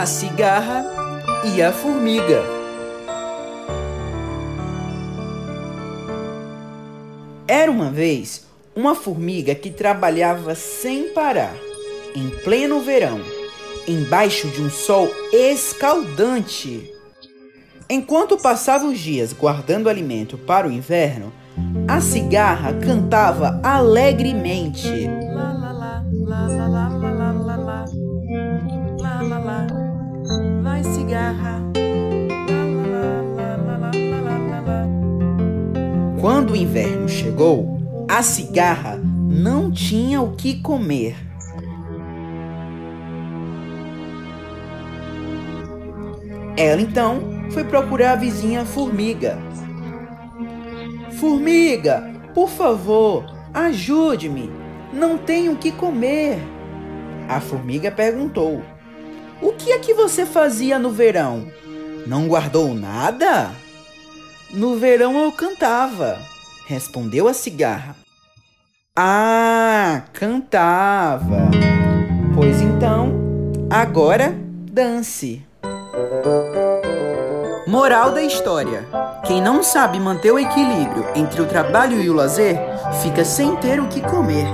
a cigarra e a formiga. Era uma vez uma formiga que trabalhava sem parar, em pleno verão, embaixo de um sol escaldante. Enquanto passava os dias guardando alimento para o inverno, a cigarra cantava alegremente. Lá, lá, lá, cigarra. Quando o inverno chegou, a cigarra não tinha o que comer. Ela então foi procurar a vizinha formiga. Formiga, por favor, ajude-me. Não tenho o que comer. A formiga perguntou: O que é que você fazia no verão? Não guardou nada? No verão eu cantava, respondeu a cigarra. Ah, cantava. Pois então, agora dance. Moral da história: quem não sabe manter o equilíbrio entre o trabalho e o lazer fica sem ter o que comer.